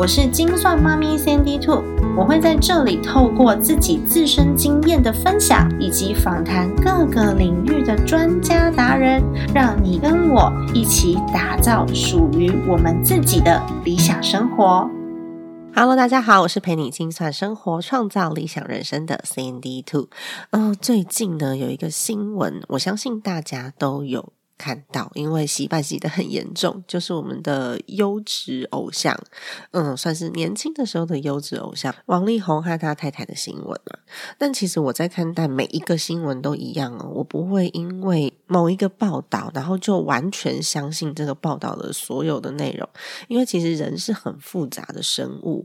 我是精算妈咪 Sandy Two，我会在这里透过自己自身经验的分享，以及访谈各个领域的专家达人，让你跟我一起打造属于我们自己的理想生活。Hello，大家好，我是陪你精算生活、创造理想人生的 Sandy Two。嗯，最近呢有一个新闻，我相信大家都有。看到，因为洗白洗的很严重，就是我们的优质偶像，嗯，算是年轻的时候的优质偶像王力宏和他太太的新闻啊。但其实我在看待每一个新闻都一样哦，我不会因为某一个报道，然后就完全相信这个报道的所有的内容，因为其实人是很复杂的生物，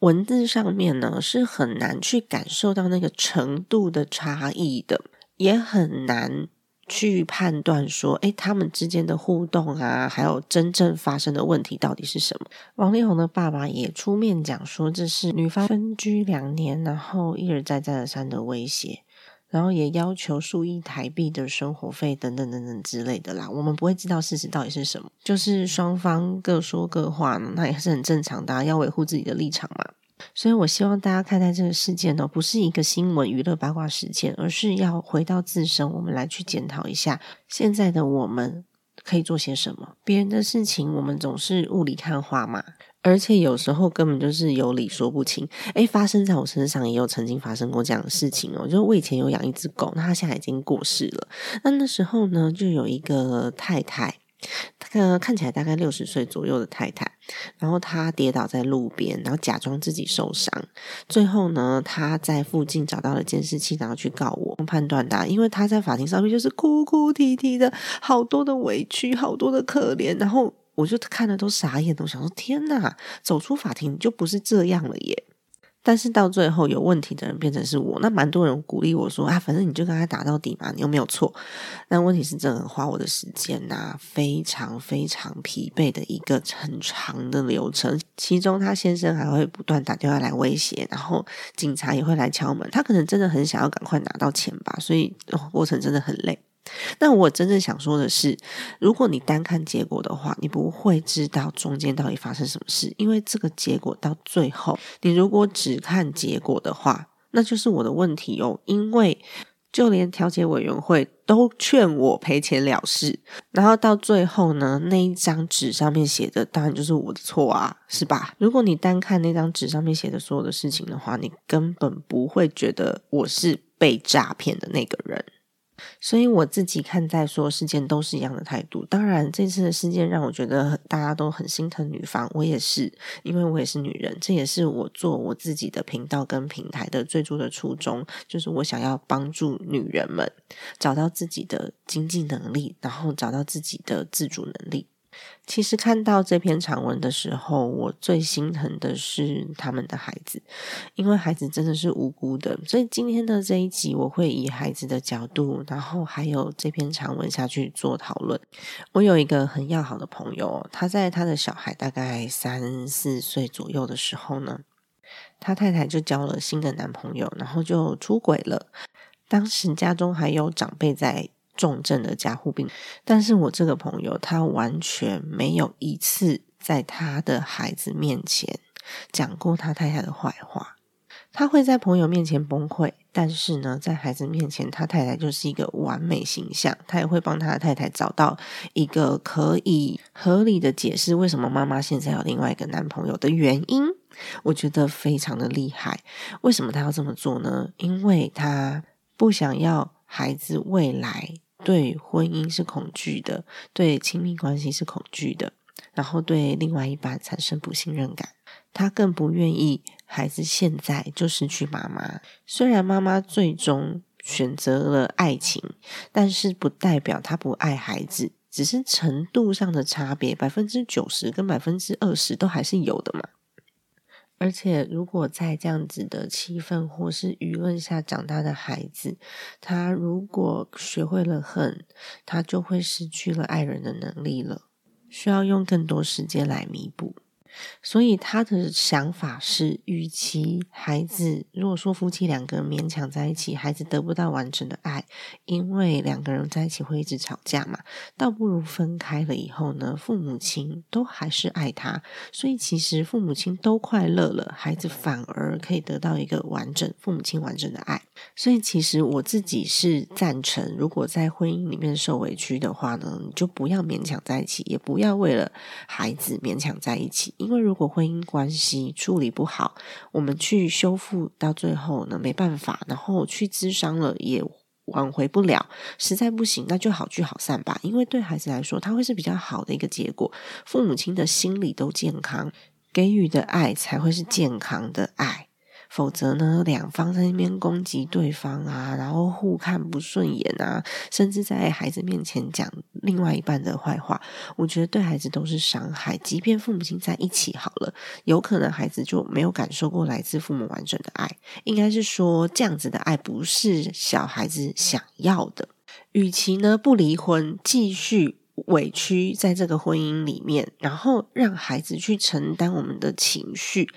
文字上面呢是很难去感受到那个程度的差异的，也很难。去判断说，哎，他们之间的互动啊，还有真正发生的问题到底是什么？王力宏的爸爸也出面讲说，这是女方分居两年，然后一而再再而三的威胁，然后也要求数亿台币的生活费等等等等之类的啦。我们不会知道事实到底是什么，就是双方各说各话，那也是很正常的，要维护自己的立场嘛。所以，我希望大家看待这个事件呢，不是一个新闻娱乐八卦事件，而是要回到自身，我们来去检讨一下现在的我们可以做些什么。别人的事情，我们总是雾里看花嘛，而且有时候根本就是有理说不清。诶，发生在我身上也有曾经发生过这样的事情哦，就是我以前有养一只狗，那它现在已经过世了。那那时候呢，就有一个太太。呃，看起来大概六十岁左右的太太，然后她跌倒在路边，然后假装自己受伤。最后呢，她在附近找到了监视器，然后去告我。判断的，因为她在法庭上面就是哭哭啼啼的，好多的委屈，好多的可怜。然后我就看的都傻眼，我想说：天哪，走出法庭就不是这样了耶！但是到最后有问题的人变成是我，那蛮多人鼓励我说啊，反正你就跟他打到底嘛，你又没有错。但问题是，真的花我的时间呐，非常非常疲惫的一个很长的流程。其中他先生还会不断打电话来威胁，然后警察也会来敲门。他可能真的很想要赶快拿到钱吧，所以过程真的很累。那我真正想说的是，如果你单看结果的话，你不会知道中间到底发生什么事，因为这个结果到最后，你如果只看结果的话，那就是我的问题哦。因为就连调解委员会都劝我赔钱了事，然后到最后呢，那一张纸上面写的当然就是我的错啊，是吧？如果你单看那张纸上面写的所有的事情的话，你根本不会觉得我是被诈骗的那个人。所以我自己看待所有事件都是一样的态度。当然，这次的事件让我觉得大家都很心疼女方，我也是，因为我也是女人。这也是我做我自己的频道跟平台的最初的初衷，就是我想要帮助女人们找到自己的经济能力，然后找到自己的自主能力。其实看到这篇长文的时候，我最心疼的是他们的孩子，因为孩子真的是无辜的。所以今天的这一集，我会以孩子的角度，然后还有这篇长文下去做讨论。我有一个很要好的朋友，他在他的小孩大概三四岁左右的时候呢，他太太就交了新的男朋友，然后就出轨了。当时家中还有长辈在。重症的加护病，但是我这个朋友他完全没有一次在他的孩子面前讲过他太太的坏话。他会在朋友面前崩溃，但是呢，在孩子面前，他太太就是一个完美形象。他也会帮他的太太找到一个可以合理的解释，为什么妈妈现在有另外一个男朋友的原因。我觉得非常的厉害。为什么他要这么做呢？因为他不想要孩子未来。对婚姻是恐惧的，对亲密关系是恐惧的，然后对另外一半产生不信任感。他更不愿意孩子现在就失去妈妈。虽然妈妈最终选择了爱情，但是不代表他不爱孩子，只是程度上的差别，百分之九十跟百分之二十都还是有的嘛。而且，如果在这样子的气氛或是舆论下长大的孩子，他如果学会了恨，他就会失去了爱人的能力了。需要用更多时间来弥补。所以他的想法是，与其孩子如果说夫妻两个人勉强在一起，孩子得不到完整的爱，因为两个人在一起会一直吵架嘛，倒不如分开了以后呢，父母亲都还是爱他，所以其实父母亲都快乐了，孩子反而可以得到一个完整父母亲完整的爱。所以其实我自己是赞成，如果在婚姻里面受委屈的话呢，你就不要勉强在一起，也不要为了孩子勉强在一起。因为如果婚姻关系处理不好，我们去修复到最后呢，没办法，然后去咨商了也挽回不了，实在不行，那就好聚好散吧。因为对孩子来说，他会是比较好的一个结果，父母亲的心理都健康，给予的爱才会是健康的爱。否则呢，两方在那边攻击对方啊，然后互看不顺眼啊，甚至在孩子面前讲另外一半的坏话，我觉得对孩子都是伤害。即便父母亲在一起好了，有可能孩子就没有感受过来自父母完整的爱。应该是说，这样子的爱不是小孩子想要的。与其呢不离婚，继续。委屈在这个婚姻里面，然后让孩子去承担我们的情绪，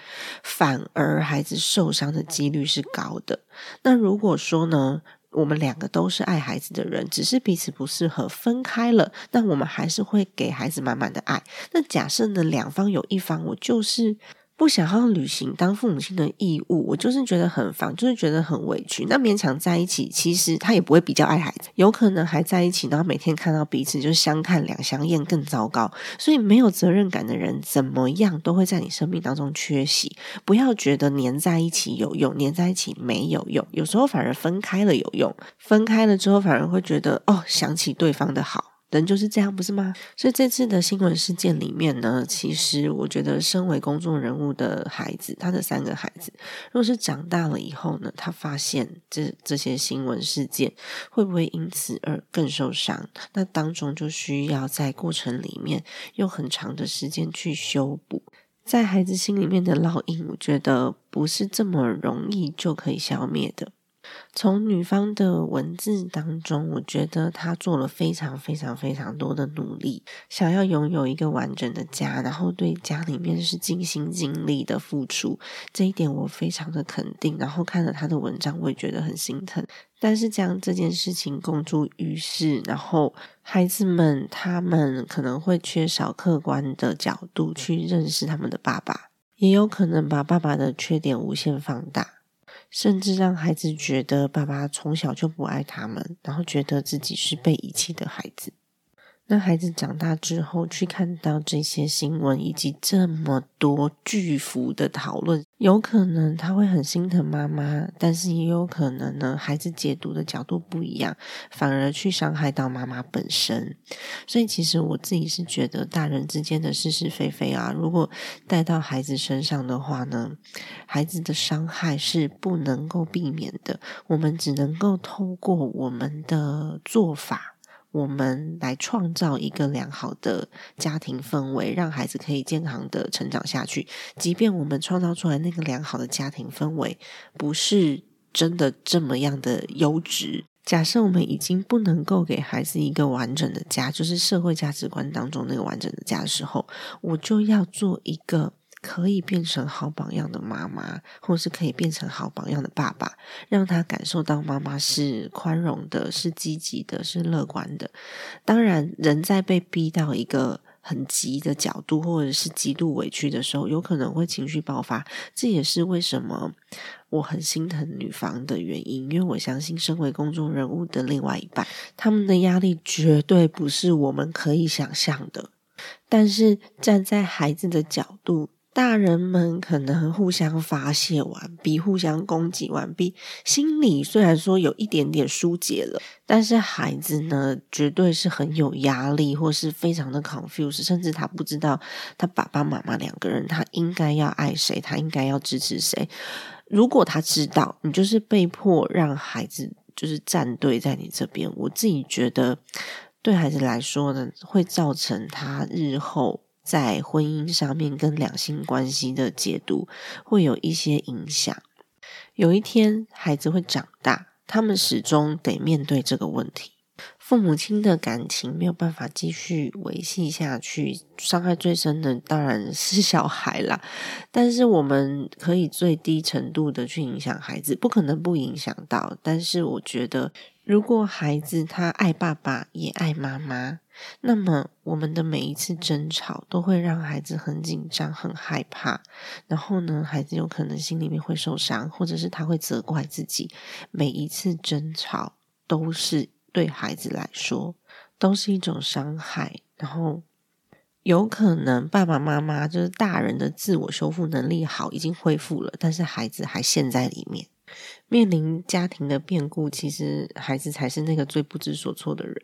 反而孩子受伤的几率是高的。那如果说呢，我们两个都是爱孩子的人，只是彼此不适合分开了，那我们还是会给孩子满满的爱。那假设呢，两方有一方我就是。不想要履行当父母亲的义务，我就是觉得很烦，就是觉得很委屈。那勉强在一起，其实他也不会比较爱孩子，有可能还在一起，然后每天看到彼此就相看两相厌，更糟糕。所以没有责任感的人，怎么样都会在你生命当中缺席。不要觉得黏在一起有用，黏在一起没有用，有时候反而分开了有用。分开了之后，反而会觉得哦，想起对方的好。人就是这样，不是吗？所以这次的新闻事件里面呢，其实我觉得，身为公众人物的孩子，他的三个孩子，如果是长大了以后呢，他发现这这些新闻事件，会不会因此而更受伤？那当中就需要在过程里面用很长的时间去修补，在孩子心里面的烙印，我觉得不是这么容易就可以消灭的。从女方的文字当中，我觉得她做了非常非常非常多的努力，想要拥有一个完整的家，然后对家里面是尽心尽力的付出，这一点我非常的肯定。然后看了她的文章，我也觉得很心疼。但是将这件事情公诸于世，然后孩子们他们可能会缺少客观的角度去认识他们的爸爸，也有可能把爸爸的缺点无限放大。甚至让孩子觉得爸爸从小就不爱他们，然后觉得自己是被遗弃的孩子。那孩子长大之后，去看到这些新闻以及这么多巨幅的讨论，有可能他会很心疼妈妈，但是也有可能呢，孩子解读的角度不一样，反而去伤害到妈妈本身。所以，其实我自己是觉得，大人之间的是是非非啊，如果带到孩子身上的话呢，孩子的伤害是不能够避免的。我们只能够透过我们的做法。我们来创造一个良好的家庭氛围，让孩子可以健康的成长下去。即便我们创造出来那个良好的家庭氛围不是真的这么样的优质，假设我们已经不能够给孩子一个完整的家，就是社会价值观当中那个完整的家的时候，我就要做一个。可以变成好榜样的妈妈，或是可以变成好榜样的爸爸，让他感受到妈妈是宽容的、是积极的、是乐观的。当然，人在被逼到一个很急的角度，或者是极度委屈的时候，有可能会情绪爆发。这也是为什么我很心疼女方的原因，因为我相信，身为公众人物的另外一半，他们的压力绝对不是我们可以想象的。但是站在孩子的角度，大人们可能互相发泄完毕，互相攻击完毕，心里虽然说有一点点疏解了，但是孩子呢，绝对是很有压力，或是非常的 confused，甚至他不知道他爸爸妈妈两个人，他应该要爱谁，他应该要支持谁。如果他知道你就是被迫让孩子就是站队在你这边，我自己觉得对孩子来说呢，会造成他日后。在婚姻上面跟两性关系的解读会有一些影响。有一天孩子会长大，他们始终得面对这个问题。父母亲的感情没有办法继续维系下去，伤害最深的当然是小孩啦。但是我们可以最低程度的去影响孩子，不可能不影响到。但是我觉得，如果孩子他爱爸爸也爱妈妈，那么我们的每一次争吵都会让孩子很紧张、很害怕。然后呢，孩子有可能心里面会受伤，或者是他会责怪自己。每一次争吵都是。对孩子来说，都是一种伤害。然后，有可能爸爸妈妈就是大人的自我修复能力好，已经恢复了，但是孩子还陷在里面，面临家庭的变故。其实，孩子才是那个最不知所措的人。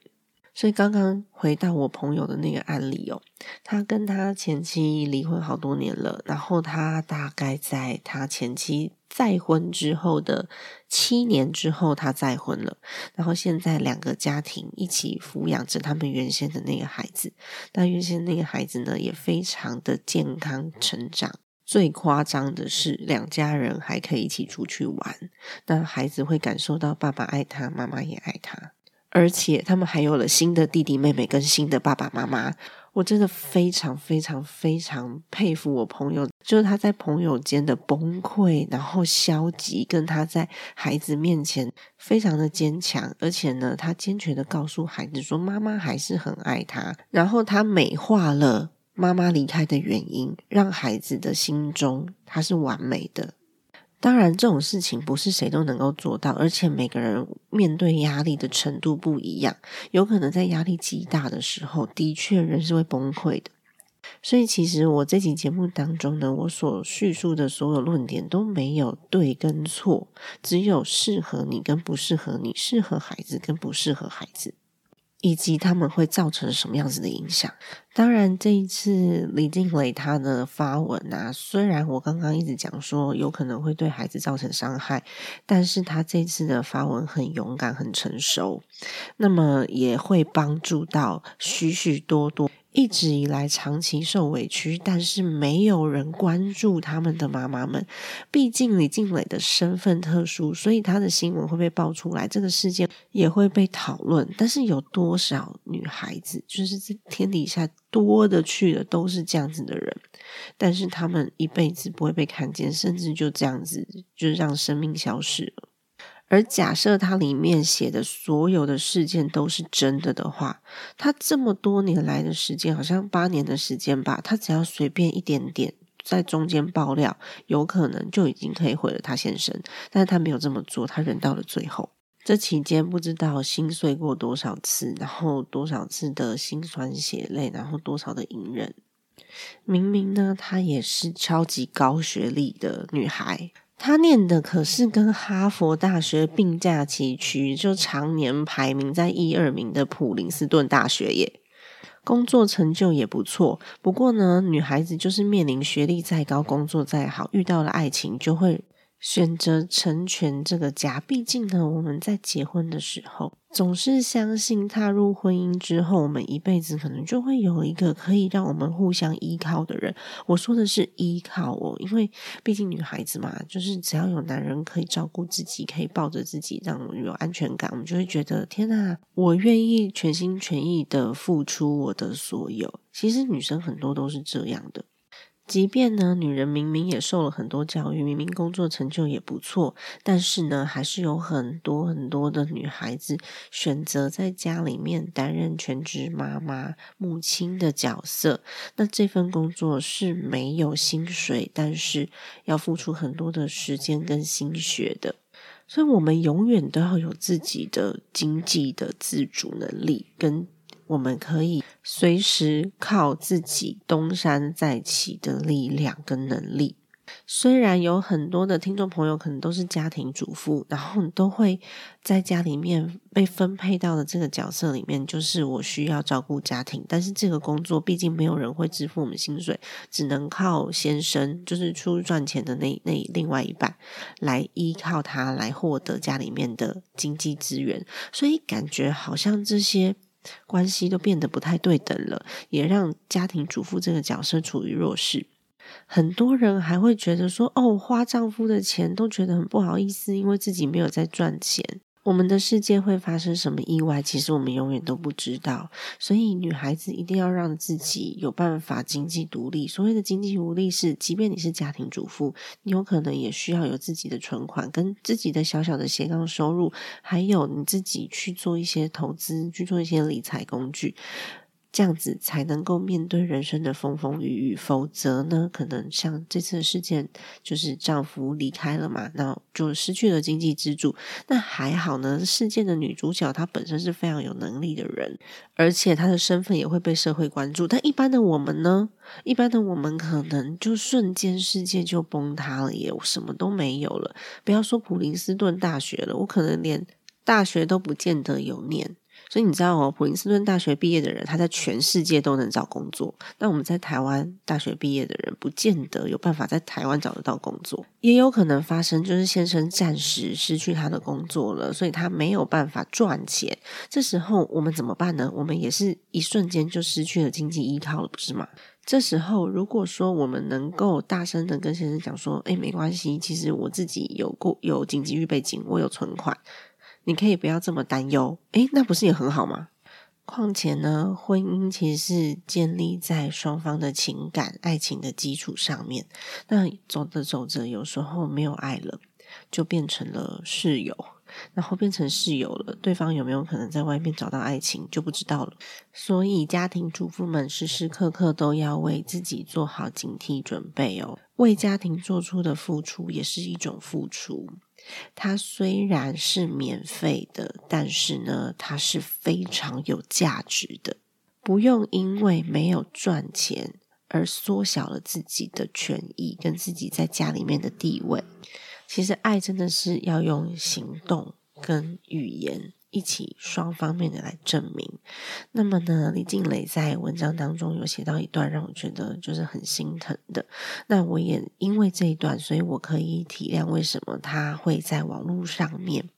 所以，刚刚回到我朋友的那个案例哦，他跟他前妻离婚好多年了，然后他大概在他前妻再婚之后的七年之后，他再婚了，然后现在两个家庭一起抚养着他们原先的那个孩子，那原先那个孩子呢，也非常的健康成长。最夸张的是，两家人还可以一起出去玩，那孩子会感受到爸爸爱他，妈妈也爱他。而且他们还有了新的弟弟妹妹跟新的爸爸妈妈，我真的非常非常非常佩服我朋友，就是他在朋友间的崩溃，然后消极，跟他在孩子面前非常的坚强，而且呢，他坚决的告诉孩子说妈妈还是很爱他，然后他美化了妈妈离开的原因，让孩子的心中他是完美的。当然，这种事情不是谁都能够做到，而且每个人面对压力的程度不一样，有可能在压力极大的时候，的确人是会崩溃的。所以，其实我这期节目当中呢，我所叙述的所有论点都没有对跟错，只有适合你跟不适合你，适合孩子跟不适合孩子。以及他们会造成什么样子的影响？当然，这一次李静蕾她的发文啊，虽然我刚刚一直讲说有可能会对孩子造成伤害，但是她这次的发文很勇敢、很成熟，那么也会帮助到许许多多。一直以来长期受委屈，但是没有人关注他们的妈妈们。毕竟李静蕾的身份特殊，所以她的新闻会被爆出来，这个事件也会被讨论。但是有多少女孩子，就是这天底下多的去的都是这样子的人，但是他们一辈子不会被看见，甚至就这样子，就是让生命消失了。而假设它里面写的所有的事件都是真的的话，他这么多年来的时间，好像八年的时间吧，他只要随便一点点在中间爆料，有可能就已经可以毁了他先生。但是他没有这么做，他忍到了最后。这期间不知道心碎过多少次，然后多少次的心酸血泪，然后多少的隐忍。明明呢，她也是超级高学历的女孩。他念的可是跟哈佛大学并驾齐驱，就常年排名在一二名的普林斯顿大学耶，工作成就也不错。不过呢，女孩子就是面临学历再高，工作再好，遇到了爱情就会。选择成全这个家，毕竟呢，我们在结婚的时候总是相信，踏入婚姻之后，我们一辈子可能就会有一个可以让我们互相依靠的人。我说的是依靠哦，因为毕竟女孩子嘛，就是只要有男人可以照顾自己，可以抱着自己，让我有安全感，我们就会觉得天哪，我愿意全心全意的付出我的所有。其实女生很多都是这样的。即便呢，女人明明也受了很多教育，明明工作成就也不错，但是呢，还是有很多很多的女孩子选择在家里面担任全职妈妈、母亲的角色。那这份工作是没有薪水，但是要付出很多的时间跟心血的。所以，我们永远都要有自己的经济的自主能力跟。我们可以随时靠自己东山再起的力量跟能力。虽然有很多的听众朋友可能都是家庭主妇，然后你都会在家里面被分配到的这个角色里面，就是我需要照顾家庭。但是这个工作毕竟没有人会支付我们薪水，只能靠先生，就是出赚钱的那那另外一半来依靠他来获得家里面的经济资源。所以感觉好像这些。关系都变得不太对等了，也让家庭主妇这个角色处于弱势。很多人还会觉得说：“哦，花丈夫的钱都觉得很不好意思，因为自己没有在赚钱。”我们的世界会发生什么意外，其实我们永远都不知道。所以，女孩子一定要让自己有办法经济独立。所谓的经济独立，是即便你是家庭主妇，你有可能也需要有自己的存款，跟自己的小小的斜杠收入，还有你自己去做一些投资，去做一些理财工具。这样子才能够面对人生的风风雨雨，否则呢，可能像这次事件，就是丈夫离开了嘛，那就失去了经济支柱。那还好呢，事件的女主角她本身是非常有能力的人，而且她的身份也会被社会关注。但一般的我们呢，一般的我们可能就瞬间世界就崩塌了，也什么都没有了。不要说普林斯顿大学了，我可能连大学都不见得有念。所以你知道哦，普林斯顿大学毕业的人，他在全世界都能找工作。那我们在台湾大学毕业的人，不见得有办法在台湾找得到工作，也有可能发生就是先生暂时失去他的工作了，所以他没有办法赚钱。这时候我们怎么办呢？我们也是一瞬间就失去了经济依靠了，不是吗？这时候如果说我们能够大声的跟先生讲说：“哎，没关系，其实我自己有过有紧急预备金，我有存款。”你可以不要这么担忧，诶，那不是也很好吗？况且呢，婚姻其实是建立在双方的情感、爱情的基础上面。那走着走着，有时候没有爱了，就变成了室友，然后变成室友了，对方有没有可能在外面找到爱情就不知道了。所以，家庭主妇们时时刻刻都要为自己做好警惕准备哦，为家庭做出的付出也是一种付出。它虽然是免费的，但是呢，它是非常有价值的。不用因为没有赚钱而缩小了自己的权益跟自己在家里面的地位。其实，爱真的是要用行动跟语言。一起双方面的来证明。那么呢，李静蕾在文章当中有写到一段让我觉得就是很心疼的。那我也因为这一段，所以我可以体谅为什么他会在网络上面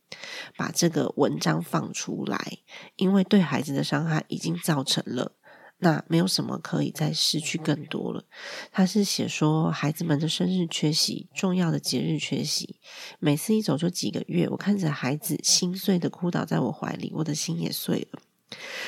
把这个文章放出来，因为对孩子的伤害已经造成了。那没有什么可以再失去更多了。他是写说，孩子们的生日缺席，重要的节日缺席，每次一走就几个月，我看着孩子心碎的哭倒在我怀里，我的心也碎了。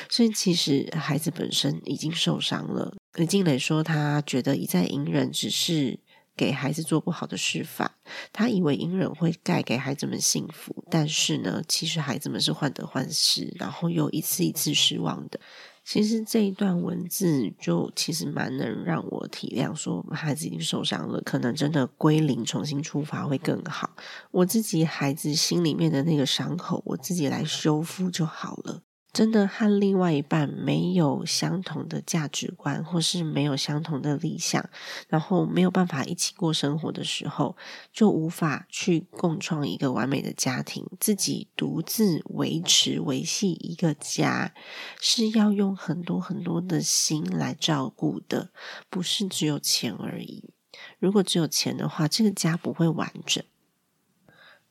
所以其实孩子本身已经受伤了。李静蕾说，他觉得一再隐忍只是给孩子做不好的示范。他以为隐忍会带给孩子们幸福，但是呢，其实孩子们是患得患失，然后又一次一次失望的。其实这一段文字就其实蛮能让我体谅，说孩子已经受伤了，可能真的归零重新出发会更好。我自己孩子心里面的那个伤口，我自己来修复就好了。真的和另外一半没有相同的价值观，或是没有相同的理想，然后没有办法一起过生活的时候，就无法去共创一个完美的家庭。自己独自维持维系一个家，是要用很多很多的心来照顾的，不是只有钱而已。如果只有钱的话，这个家不会完整。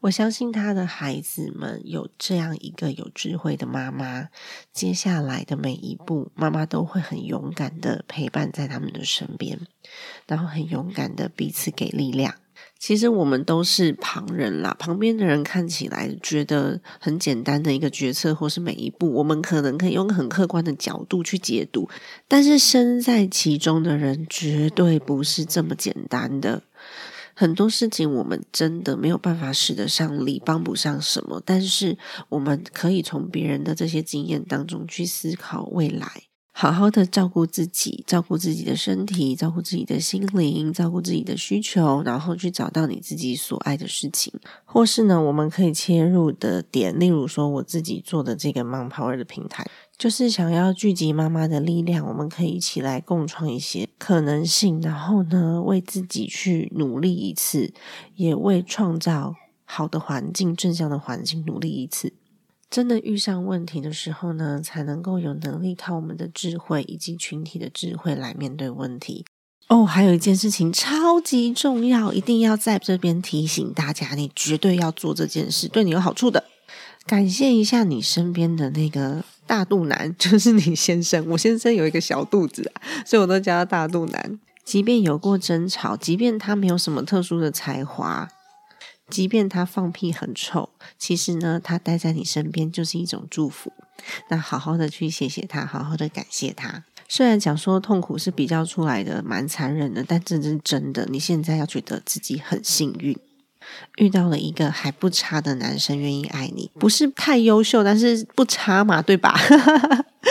我相信他的孩子们有这样一个有智慧的妈妈，接下来的每一步，妈妈都会很勇敢的陪伴在他们的身边，然后很勇敢的彼此给力量。其实我们都是旁人啦，旁边的人看起来觉得很简单的一个决策，或是每一步，我们可能可以用很客观的角度去解读，但是身在其中的人绝对不是这么简单的。很多事情我们真的没有办法使得上力，帮不上什么。但是我们可以从别人的这些经验当中去思考未来，好好的照顾自己，照顾自己的身体，照顾自己的心灵，照顾自己的需求，然后去找到你自己所爱的事情。或是呢，我们可以切入的点，例如说我自己做的这个 Mom Power 的平台。就是想要聚集妈妈的力量，我们可以一起来共创一些可能性，然后呢，为自己去努力一次，也为创造好的环境、正向的环境努力一次。真的遇上问题的时候呢，才能够有能力靠我们的智慧以及群体的智慧来面对问题。哦，还有一件事情超级重要，一定要在这边提醒大家，你绝对要做这件事，对你有好处的。感谢一下你身边的那个大肚腩，就是你先生。我先生有一个小肚子啊，所以我都叫他大肚腩。即便有过争吵，即便他没有什么特殊的才华，即便他放屁很臭，其实呢，他待在你身边就是一种祝福。那好好的去谢谢他，好好的感谢他。虽然讲说痛苦是比较出来的，蛮残忍的，但这是真的。你现在要觉得自己很幸运，遇到了一个还不差的男生，愿意爱你，不是太优秀，但是不差嘛，对吧？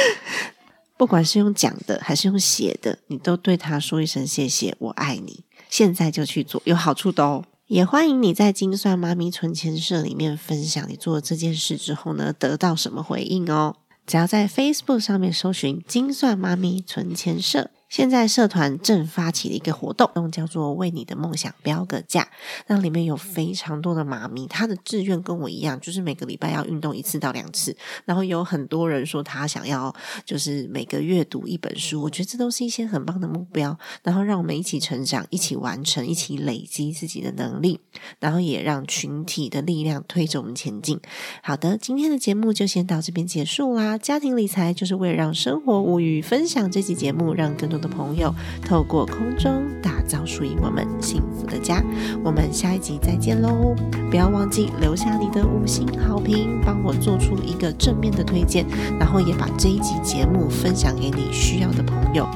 不管是用讲的还是用写的，你都对他说一声谢谢，我爱你。现在就去做，有好处的哦。也欢迎你在精算妈咪存钱社里面分享你做了这件事之后呢，得到什么回应哦。只要在 Facebook 上面搜寻“精算妈咪存钱社”。现在社团正发起了一个活动，叫做“为你的梦想标个价”。那里面有非常多的妈咪，她的志愿跟我一样，就是每个礼拜要运动一次到两次。然后有很多人说他想要，就是每个月读一本书。我觉得这都是一些很棒的目标。然后让我们一起成长，一起完成，一起累积自己的能力，然后也让群体的力量推着我们前进。好的，今天的节目就先到这边结束啦。家庭理财就是为了让生活无虞，分享这期节目，让更多。的朋友，透过空中打造属于我们幸福的家。我们下一集再见喽！不要忘记留下你的五星好评，帮我做出一个正面的推荐，然后也把这一集节目分享给你需要的朋友。